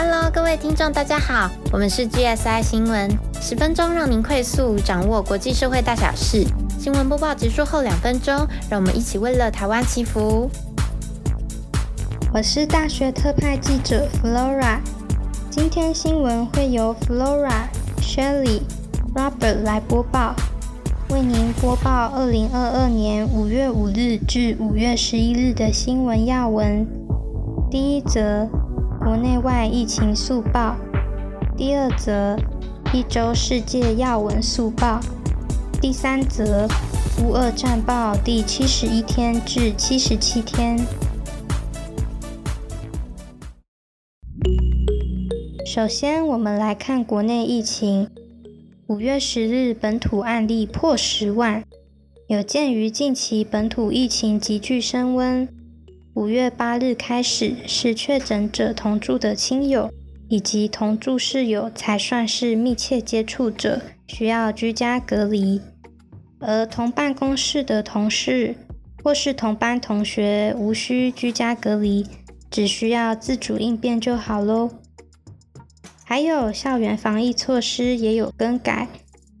Hello，各位听众，大家好，我们是 GSI 新闻，十分钟让您快速掌握国际社会大小事。新闻播报结束后两分钟，让我们一起为了台湾祈福。我是大学特派记者 Flora，今天新闻会由 Flora、Shelly、Robert 来播报，为您播报二零二二年五月五日至五月十一日的新闻要闻。第一则。国内外疫情速报，第二则一周世界要闻速报，第三则乌俄战报第七十一天至七十七天。首先，我们来看国内疫情。五月十日本土案例破十万，有鉴于近期本土疫情急剧升温。五月八日开始，是确诊者同住的亲友以及同住室友才算是密切接触者，需要居家隔离；而同办公室的同事或是同班同学无需居家隔离，只需要自主应变就好喽。还有校园防疫措施也有更改，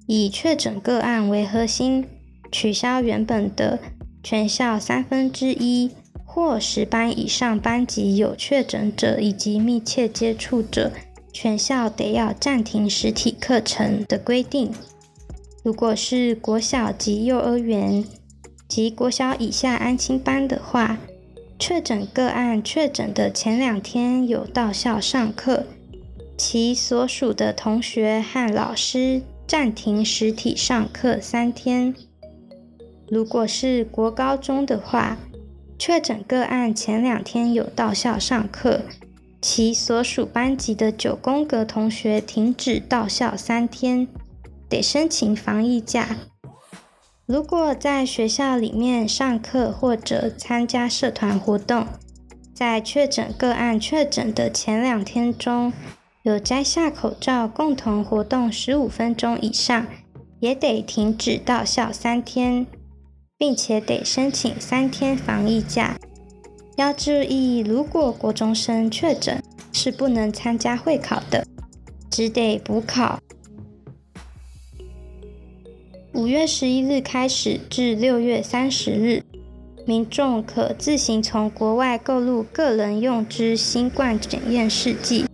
以确诊个案为核心，取消原本的全校三分之一。或十班以上班级有确诊者以及密切接触者，全校得要暂停实体课程的规定。如果是国小及幼儿园及国小以下安亲班的话，确诊个案确诊的前两天有到校上课，其所属的同学和老师暂停实体上课三天。如果是国高中的话，确诊个案前两天有到校上课，其所属班级的九宫格同学停止到校三天，得申请防疫假。如果在学校里面上课或者参加社团活动，在确诊个案确诊的前两天中有摘下口罩共同活动十五分钟以上，也得停止到校三天。并且得申请三天防疫假。要注意，如果国中生确诊，是不能参加会考的，只得补考。五月十一日开始至六月三十日，民众可自行从国外购入个人用之新冠检验试剂，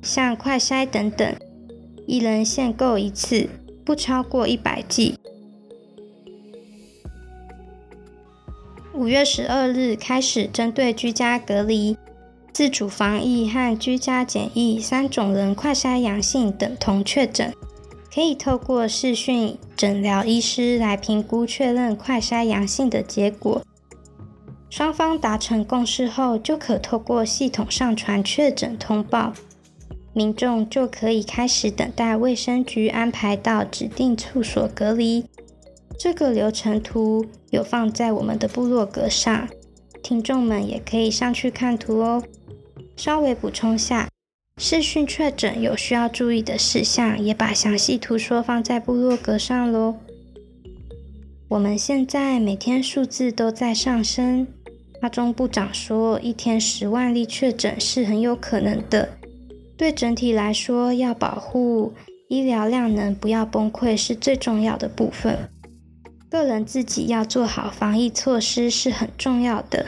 像快筛等等，一人限购一次，不超过一百剂。五月十二日开始，针对居家隔离、自主防疫和居家检疫三种人快筛阳性等同确诊，可以透过视讯诊疗医师来评估确认快筛阳性的结果。双方达成共识后，就可透过系统上传确诊通报，民众就可以开始等待卫生局安排到指定处所隔离。这个流程图有放在我们的部落格上，听众们也可以上去看图哦。稍微补充下，视讯确诊有需要注意的事项，也把详细图说放在部落格上喽。我们现在每天数字都在上升，阿中部长说一天十万例确诊是很有可能的。对整体来说，要保护医疗量能不要崩溃是最重要的部分。个人自己要做好防疫措施是很重要的。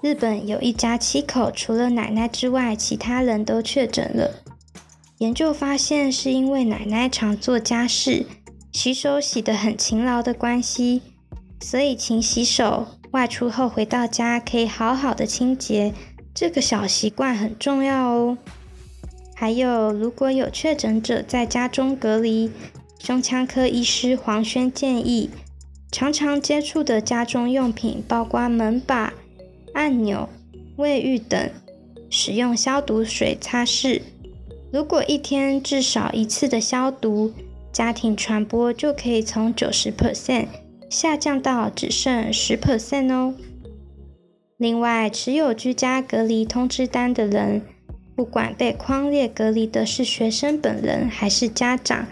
日本有一家七口，除了奶奶之外，其他人都确诊了。研究发现，是因为奶奶常做家事，洗手洗得很勤劳的关系，所以勤洗手，外出后回到家可以好好的清洁，这个小习惯很重要哦。还有，如果有确诊者在家中隔离。胸腔科医师黄轩建议，常常接触的家中用品，包括门把、按钮、卫浴等，使用消毒水擦拭。如果一天至少一次的消毒，家庭传播就可以从九十 percent 下降到只剩十 percent 哦。另外，持有居家隔离通知单的人，不管被框列隔离的是学生本人还是家长。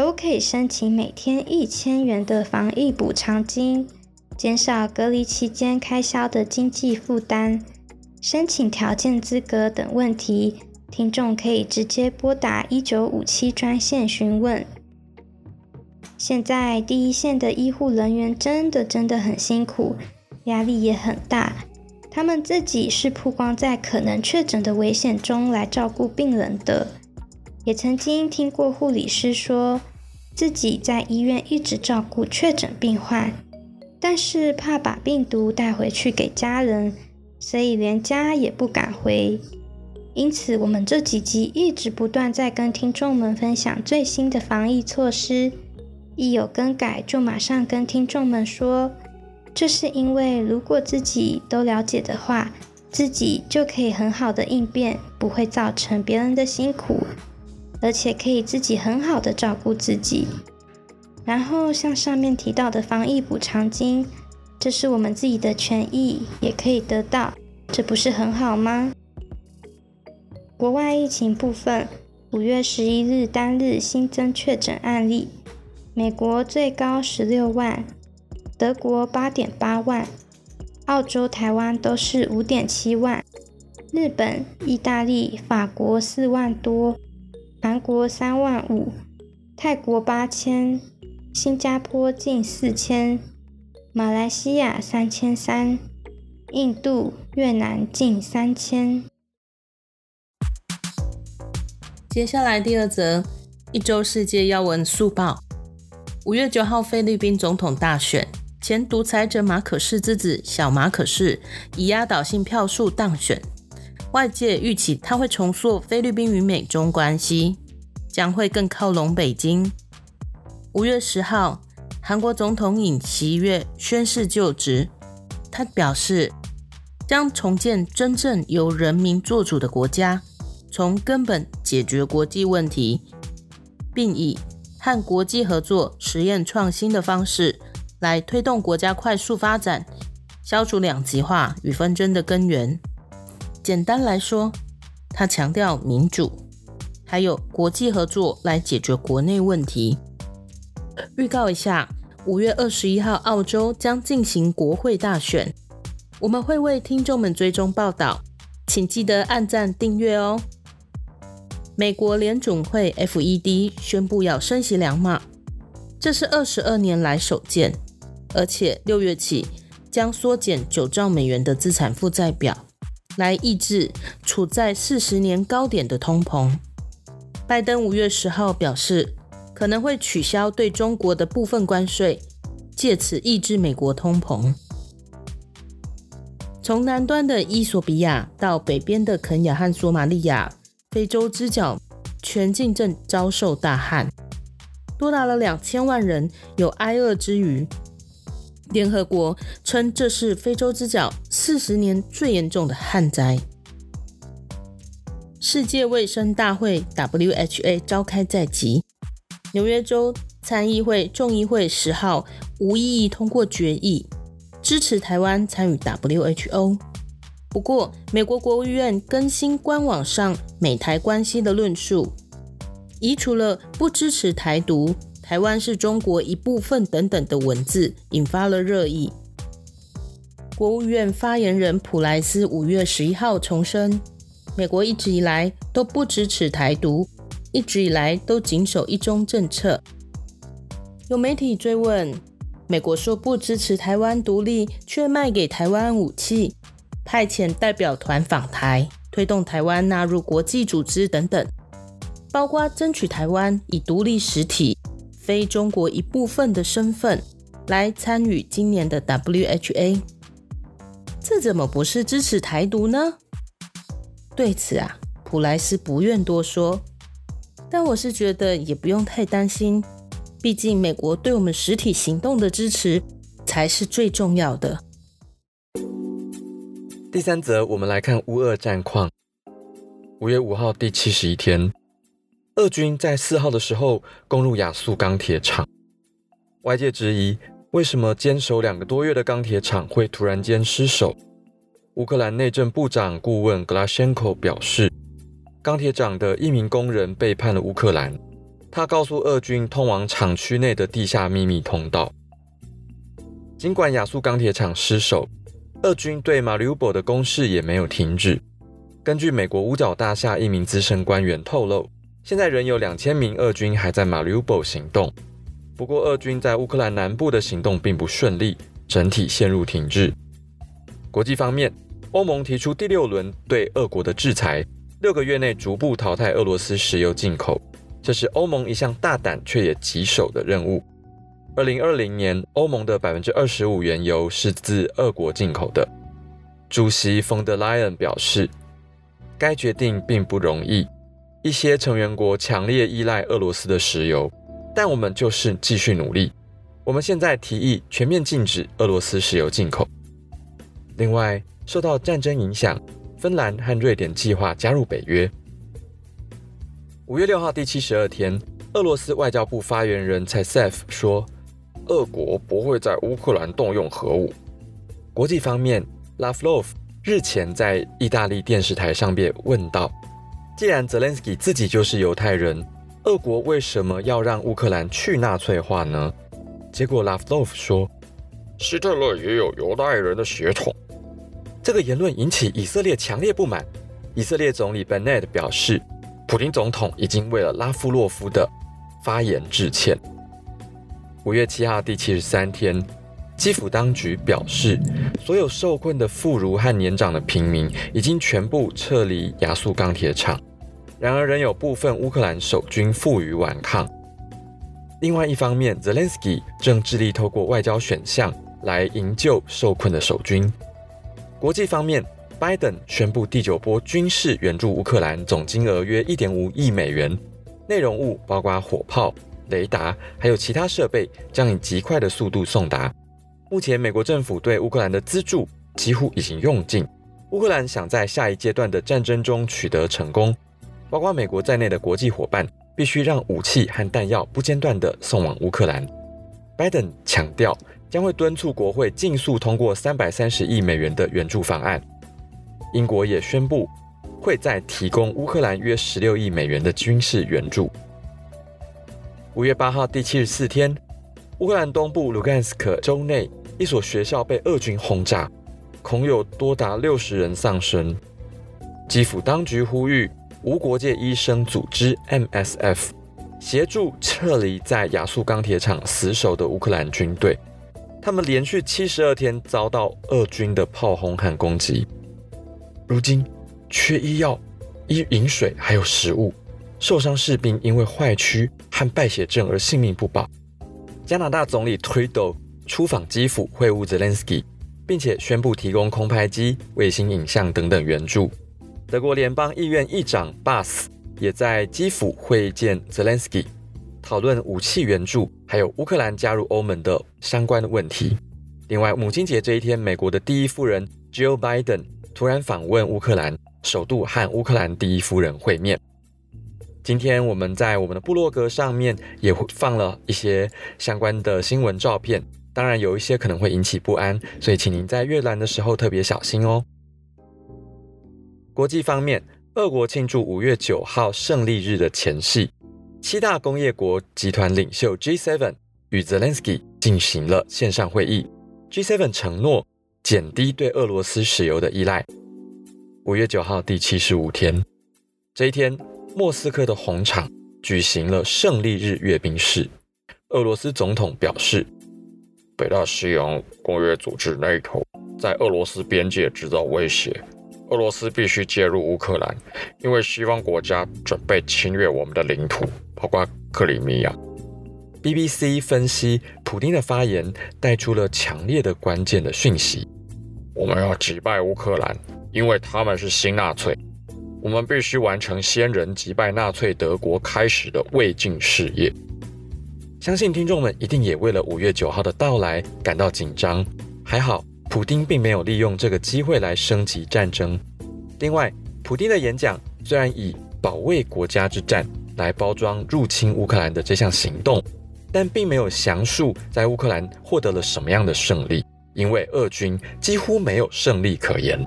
都可以申请每天一千元的防疫补偿金，减少隔离期间开销的经济负担。申请条件资格等问题，听众可以直接拨打一九五七专线询问。现在第一线的医护人员真的真的很辛苦，压力也很大。他们自己是曝光在可能确诊的危险中来照顾病人的。也曾经听过护理师说，自己在医院一直照顾确诊病患，但是怕把病毒带回去给家人，所以连家也不敢回。因此，我们这几集一直不断在跟听众们分享最新的防疫措施，一有更改就马上跟听众们说。这是因为如果自己都了解的话，自己就可以很好的应变，不会造成别人的辛苦。而且可以自己很好的照顾自己，然后像上面提到的防疫补偿金，这是我们自己的权益，也可以得到，这不是很好吗？国外疫情部分，五月十一日单日新增确诊案例，美国最高十六万，德国八点八万，澳洲、台湾都是五点七万，日本、意大利、法国四万多。韩国三万五，泰国八千，新加坡近四千，马来西亚三千三，印度、越南近三千。接下来第二则，一周世界要闻速报。五月九号，菲律宾总统大选，前独裁者马可仕之子小马可仕以压倒性票数当选。外界预期他会重塑菲律宾与美中关系，将会更靠拢北京。五月十号，韩国总统尹锡悦宣誓就职，他表示将重建真正由人民做主的国家，从根本解决国际问题，并以和国际合作、实验创新的方式来推动国家快速发展，消除两极化与纷争的根源。简单来说，他强调民主，还有国际合作来解决国内问题。预告一下，五月二十一号，澳洲将进行国会大选，我们会为听众们追踪报道，请记得按赞订阅哦。美国联准会 （FED） 宣布要升息两码，这是二十二年来首见，而且六月起将缩减九兆美元的资产负债表。来抑制处在四十年高点的通膨。拜登五月十号表示，可能会取消对中国的部分关税，借此抑制美国通膨。从南端的伊索比亚到北边的肯亚和索马利亚，非洲之角全境正遭受大旱，多达了两千万人有挨饿之余。联合国称这是非洲之角四十年最严重的旱灾。世界卫生大会 （WHO） 召开在即，纽约州参议会、众议会十号无异议通过决议，支持台湾参与 WHO。不过，美国国务院更新官网上美台关系的论述，移除了不支持台独。台湾是中国一部分等等的文字引发了热议。国务院发言人普莱斯五月十一号重申，美国一直以来都不支持台独，一直以来都谨守一中政策。有媒体追问，美国说不支持台湾独立，却卖给台湾武器，派遣代表团访台，推动台湾纳入国际组织等等，包括争取台湾以独立实体。非中国一部分的身份来参与今年的 WHA，这怎么不是支持台独呢？对此啊，普莱斯不愿多说，但我是觉得也不用太担心，毕竟美国对我们实体行动的支持才是最重要的。第三则，我们来看乌俄战况。五月五号第七十一天。俄军在四号的时候攻入亚速钢铁厂，外界质疑为什么坚守两个多月的钢铁厂会突然间失守。乌克兰内政部长顾问格拉申科表示，钢铁厂的一名工人背叛了乌克兰，他告诉俄军通往厂区内的地下秘密通道。尽管亚速钢铁厂失守，俄军对马里乌波的攻势也没有停止。根据美国五角大厦一名资深官员透露，现在仍有两千名俄军还在马里乌波行动。不过，俄军在乌克兰南部的行动并不顺利，整体陷入停滞。国际方面，欧盟提出第六轮对俄国的制裁，六个月内逐步淘汰俄罗斯石油进口，这是欧盟一项大胆却也棘手的任务。二零二零年，欧盟的百分之二十五原油是自俄国进口的。主席冯德莱恩表示，该决定并不容易，一些成员国强烈依赖俄罗斯的石油。但我们就是继续努力。我们现在提议全面禁止俄罗斯石油进口。另外，受到战争影响，芬兰和瑞典计划加入北约。五月六号第七十二天，俄罗斯外交部发言人蔡塞夫说：“俄国不会在乌克兰动用核武。”国际方面，拉夫洛夫日前在意大利电视台上边问道：“既然泽连斯基自己就是犹太人。”俄国为什么要让乌克兰去纳粹化呢？结果拉夫洛夫说，希特勒也有犹太人的血统。这个言论引起以色列强烈不满。以色列总理 Bennett 表示，普京总统已经为了拉夫洛夫的发言致歉。五月七号第七十三天，基辅当局表示，所有受困的妇孺和年长的平民已经全部撤离亚速钢铁厂。然而，仍有部分乌克兰守军负隅顽抗。另外一方面，Zelensky 正致力透过外交选项来营救受困的守军。国际方面，Biden 宣布第九波军事援助乌克兰，总金额约一点五亿美元，内容物包括火炮、雷达，还有其他设备，将以极快的速度送达。目前，美国政府对乌克兰的资助几乎已经用尽。乌克兰想在下一阶段的战争中取得成功。包括美国在内的国际伙伴必须让武器和弹药不间断地送往乌克兰。拜登强调将会敦促国会尽速通过三百三十亿美元的援助方案。英国也宣布会再提供乌克兰约十六亿美元的军事援助。五月八号第七十四天，乌克兰东部卢甘斯克州内一所学校被俄军轰炸，恐有多达六十人丧生。基辅当局呼吁。无国界医生组织 （MSF） 协助撤离在亚速钢铁厂死守的乌克兰军队。他们连续七十二天遭到俄军的炮轰和攻击，如今缺医药、医饮水还有食物，受伤士兵因为坏躯和败血症而性命不保。加拿大总理 Trudeau 出访基辅会晤 Zelensky，并且宣布提供空拍机、卫星影像等等援助。德国联邦议院议长 Bas 也在基辅会见 Zelensky，讨论武器援助，还有乌克兰加入欧盟的相关的问题。另外，母亲节这一天，美国的第一夫人 Jill Biden 突然访问乌克兰，首度和乌克兰第一夫人会面。今天我们在我们的部落格上面也放了一些相关的新闻照片，当然有一些可能会引起不安，所以请您在阅览的时候特别小心哦。国际方面，俄国庆祝五月九号胜利日的前夕，七大工业国集团领袖 G7 与 Zelensky 进行了线上会议。G7 承诺减低对俄罗斯石油的依赖。五月九号第七十五天，这一天，莫斯科的红场举行了胜利日阅兵式。俄罗斯总统表示，北大西洋公约组织 NATO 在俄罗斯边界制造威胁。俄罗斯必须介入乌克兰，因为西方国家准备侵略我们的领土，包括克里米亚。BBC 分析，普京的发言带出了强烈的关键的讯息：我们要击败乌克兰，因为他们是新纳粹。我们必须完成先人击败纳粹德国开始的未尽事业。相信听众们一定也为了五月九号的到来感到紧张。还好。普丁并没有利用这个机会来升级战争。另外，普丁的演讲虽然以保卫国家之战来包装入侵乌克兰的这项行动，但并没有详述在乌克兰获得了什么样的胜利，因为俄军几乎没有胜利可言。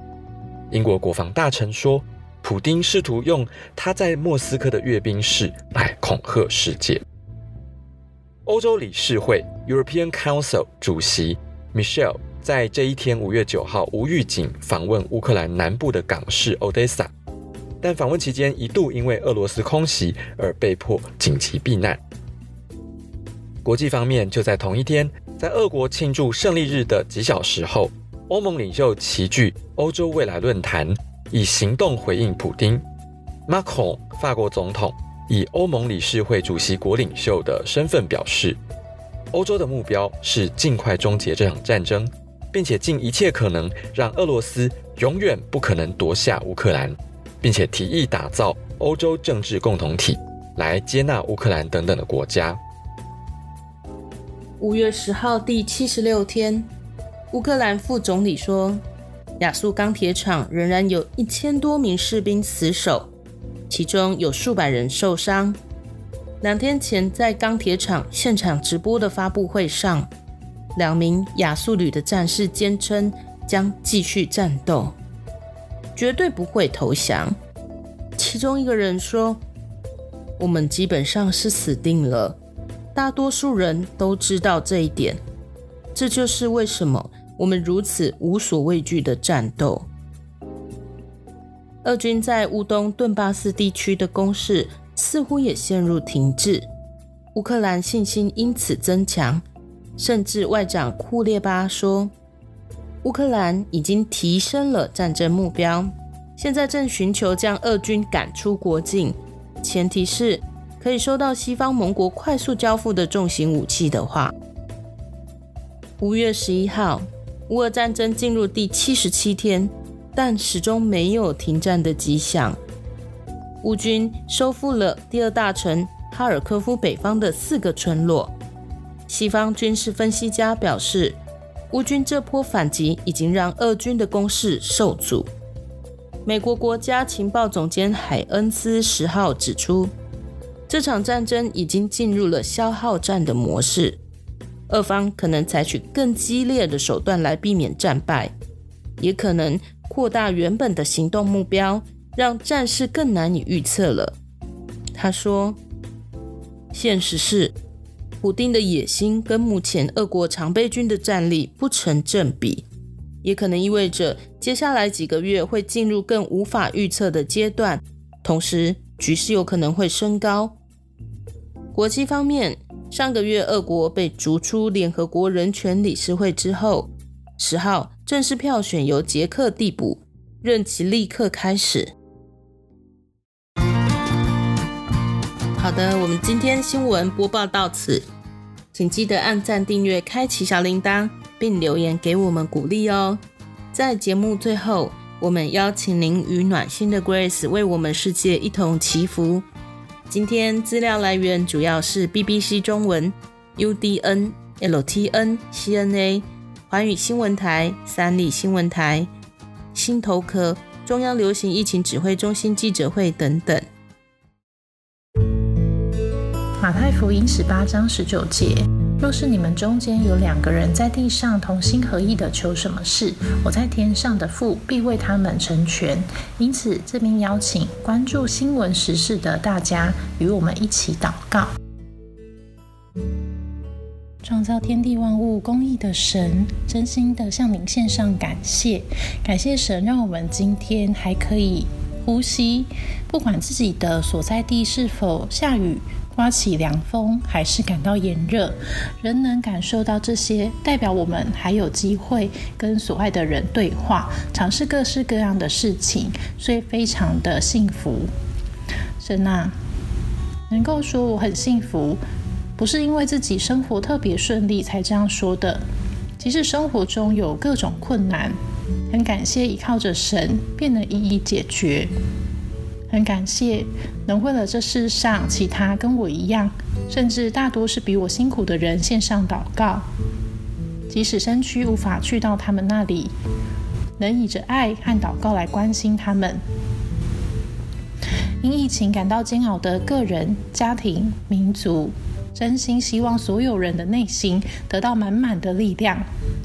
英国国防大臣说，普丁试图用他在莫斯科的阅兵式来恐吓世界。欧洲理事会 （European Council） 主席 Michel。在这一天，五月九号，无预警访问乌克兰南部的港市 Odessa，但访问期间一度因为俄罗斯空袭而被迫紧急避难。国际方面，就在同一天，在俄国庆祝胜利日的几小时后，欧盟领袖齐聚欧洲未来论坛，以行动回应普京。Macron 法国总统以欧盟理事会主席国领袖的身份表示。欧洲的目标是尽快终结这场战争，并且尽一切可能让俄罗斯永远不可能夺下乌克兰，并且提议打造欧洲政治共同体来接纳乌克兰等等的国家。五月十号第七十六天，乌克兰副总理说，亚速钢铁厂仍然有一千多名士兵死守，其中有数百人受伤。两天前，在钢铁厂现场直播的发布会上，两名亚速旅的战士坚称将继续战斗，绝对不会投降。其中一个人说：“我们基本上是死定了，大多数人都知道这一点。这就是为什么我们如此无所畏惧的战斗。”俄军在乌东顿巴斯地区的攻势。似乎也陷入停滞，乌克兰信心因此增强，甚至外长库列巴说，乌克兰已经提升了战争目标，现在正寻求将俄军赶出国境，前提是可以收到西方盟国快速交付的重型武器的话。五月十一号，乌俄战争进入第七十七天，但始终没有停战的迹象。乌军收复了第二大城哈尔科夫北方的四个村落。西方军事分析家表示，乌军这波反击已经让俄军的攻势受阻。美国国家情报总监海恩斯十号指出，这场战争已经进入了消耗战的模式，俄方可能采取更激烈的手段来避免战败，也可能扩大原本的行动目标。让战事更难以预测了。他说：“现实是，普丁的野心跟目前俄国常备军的战力不成正比，也可能意味着接下来几个月会进入更无法预测的阶段。同时，局势有可能会升高。国际方面，上个月俄国被逐出联合国人权理事会之后，十号正式票选由捷克递补，任期立刻开始。”好的，我们今天新闻播报到此，请记得按赞、订阅、开启小铃铛，并留言给我们鼓励哦。在节目最后，我们邀请您与暖心的 Grace 为我们世界一同祈福。今天资料来源主要是 BBC 中文、UDN、LTN、CNA、环宇新闻台、三立新闻台、新头壳、中央流行疫情指挥中心记者会等等。马太福音十八章十九节：若是你们中间有两个人在地上同心合意的求什么事，我在天上的父必为他们成全。因此，这边邀请关注新闻时事的大家与我们一起祷告。创造天地万物公义的神，真心的向您献上感谢。感谢神，让我们今天还可以呼吸，不管自己的所在地是否下雨。刮起凉风，还是感到炎热，仍能感受到这些，代表我们还有机会跟所爱的人对话，尝试各式各样的事情，所以非常的幸福。神啊，能够说我很幸福，不是因为自己生活特别顺利才这样说的，即使生活中有各种困难，很感谢依靠着神，便能一一解决。很感谢能为了这世上其他跟我一样，甚至大多是比我辛苦的人献上祷告，即使身躯无法去到他们那里，能以着爱和祷告来关心他们。因疫情感到煎熬的个人、家庭、民族，真心希望所有人的内心得到满满的力量，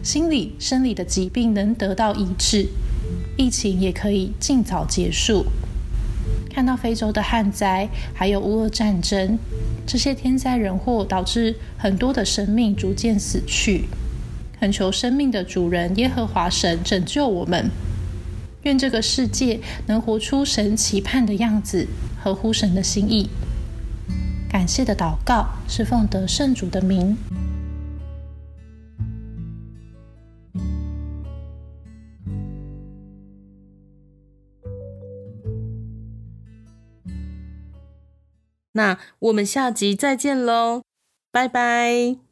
心理、生理的疾病能得到医治，疫情也可以尽早结束。看到非洲的旱灾，还有乌俄战争，这些天灾人祸导致很多的生命逐渐死去。恳求生命的主人耶和华神拯救我们。愿这个世界能活出神期盼的样子，合乎神的心意。感谢的祷告是奉得圣主的名。那我们下集再见喽，拜拜。